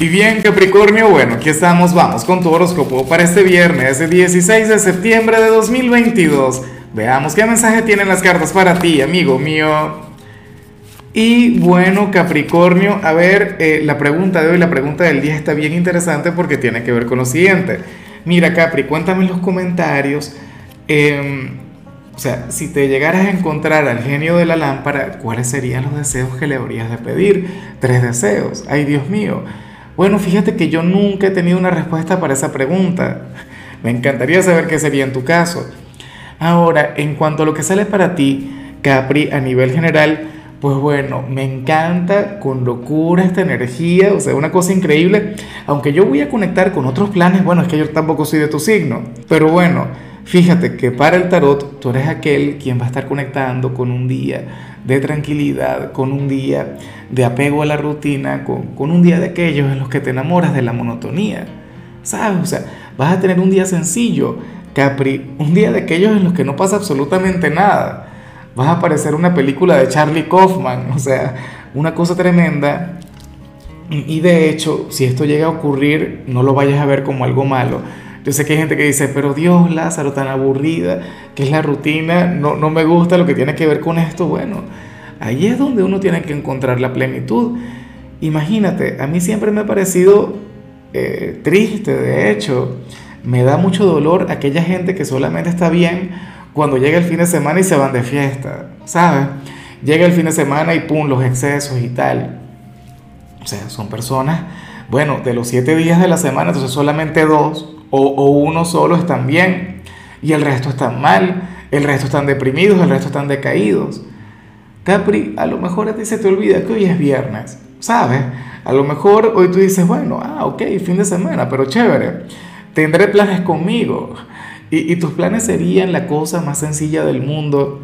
Y bien, Capricornio, bueno, aquí estamos, vamos con tu horóscopo para este viernes, 16 de septiembre de 2022. Veamos qué mensaje tienen las cartas para ti, amigo mío. Y bueno, Capricornio, a ver, eh, la pregunta de hoy, la pregunta del día está bien interesante porque tiene que ver con lo siguiente. Mira, Capri, cuéntame en los comentarios, em, o sea, si te llegaras a encontrar al genio de la lámpara, ¿cuáles serían los deseos que le habrías de pedir? Tres deseos, ay Dios mío. Bueno, fíjate que yo nunca he tenido una respuesta para esa pregunta. Me encantaría saber qué sería en tu caso. Ahora, en cuanto a lo que sale para ti, Capri, a nivel general, pues bueno, me encanta con locura esta energía, o sea, una cosa increíble. Aunque yo voy a conectar con otros planes, bueno, es que yo tampoco soy de tu signo. Pero bueno, fíjate que para el tarot tú eres aquel quien va a estar conectando con un día de tranquilidad, con un día de apego a la rutina, con, un día de aquellos en los que te enamoras de la monotonía. ¿Sabes? O sea, vas a tener un día sencillo, Capri, un día de aquellos en los que no pasa absolutamente nada. Vas a parecer una película de Charlie Kaufman, o sea, una cosa tremenda. Y de hecho, si esto llega a ocurrir, no lo vayas a ver como algo malo. Yo sé que hay gente que dice, pero Dios, Lázaro, tan aburrida, que es la rutina, no, no me gusta lo que tiene que ver con esto. Bueno, Ahí es donde uno tiene que encontrar la plenitud. Imagínate, a mí siempre me ha parecido eh, triste, de hecho, me da mucho dolor aquella gente que solamente está bien cuando llega el fin de semana y se van de fiesta, ¿sabes? Llega el fin de semana y pum, los excesos y tal. O sea, son personas, bueno, de los siete días de la semana, entonces solamente dos o, o uno solo están bien y el resto están mal, el resto están deprimidos, el resto están decaídos. Capri, a lo mejor a ti se te olvida que hoy es viernes, ¿sabes? A lo mejor hoy tú dices, bueno, ah, ok, fin de semana, pero chévere, tendré planes conmigo. Y, tus planes serían la cosa más sencilla del mundo,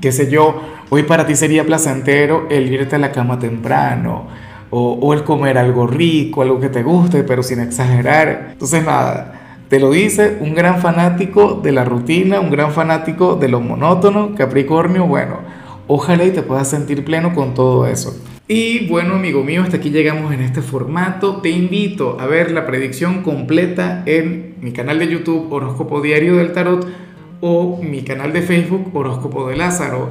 qué sé yo, hoy para ti sería placentero el irte a la cama temprano, o, el comer algo rico, algo que te guste, pero sin exagerar. Entonces, nada, te lo dice un gran fanático de la rutina, un gran fanático de lo monótono, Capricornio, bueno Ojalá y te puedas sentir pleno con todo eso. Y bueno, amigo mío, hasta aquí llegamos en este formato. Te invito a ver la predicción completa en mi canal de YouTube Horóscopo Diario del Tarot o mi canal de Facebook Horóscopo de Lázaro.